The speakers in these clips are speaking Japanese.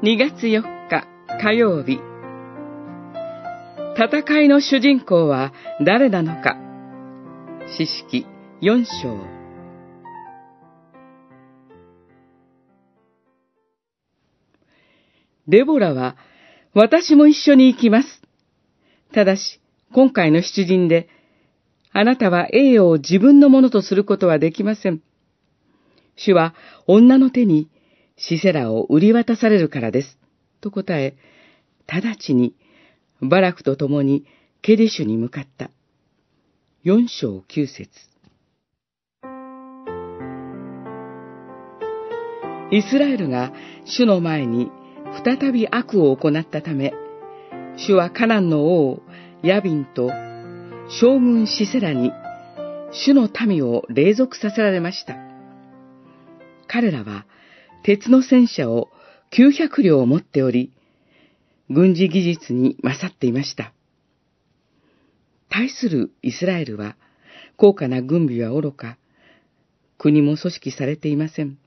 2月4日火曜日戦いの主人公は誰なのか詩式4章デボラは私も一緒に行きます。ただし、今回の出陣で、あなたは栄誉を自分のものとすることはできません。主は女の手にシセラを売り渡されるからです。と答え、直ちにバラクと共にケディシュに向かった。四章九節イスラエルが主の前に再び悪を行ったため、主はカナンの王ヤビンと将軍シセラに主の民を隷属させられました。彼らは鉄の戦車を900両持っており、軍事技術に勝っていました。対するイスラエルは、高価な軍備は愚か、国も組織されていません。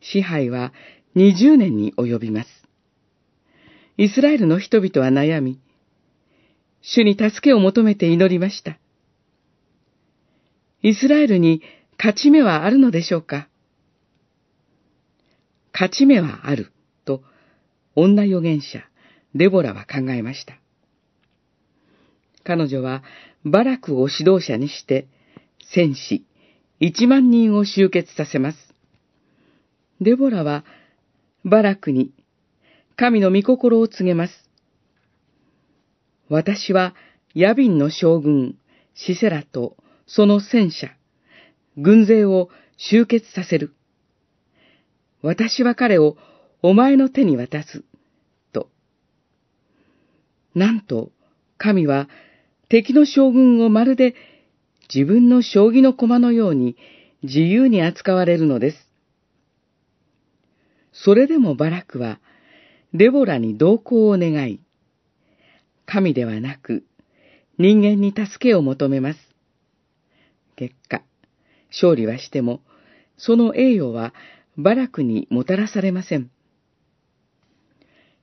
支配は20年に及びます。イスラエルの人々は悩み、主に助けを求めて祈りました。イスラエルに勝ち目はあるのでしょうか勝ち目はある、と、女預言者、デボラは考えました。彼女は、バラクを指導者にして、戦士一万人を集結させます。デボラは、バラクに、神の御心を告げます。私は、ヤビンの将軍、シセラと、その戦車、軍勢を集結させる。私は彼をお前の手に渡す。と。なんと、神は敵の将軍をまるで自分の将棋の駒のように自由に扱われるのです。それでもバラクは、デボラに同行を願い、神ではなく、人間に助けを求めます。結果、勝利はしても、その栄誉はバラクにもたらされません。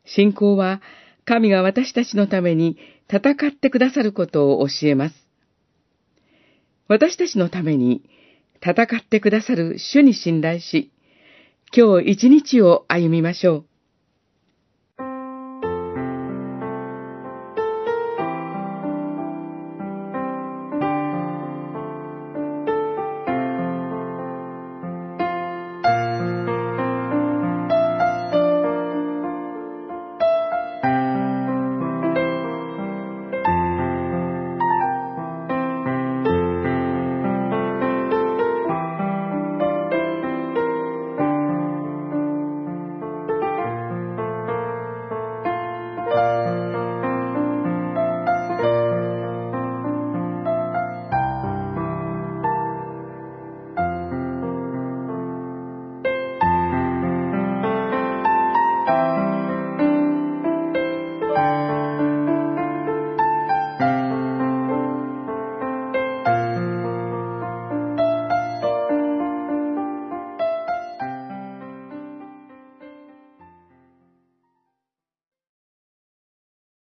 信仰は神が私たちのために戦ってくださることを教えます。私たちのために戦ってくださる主に信頼し、今日一日を歩みましょう。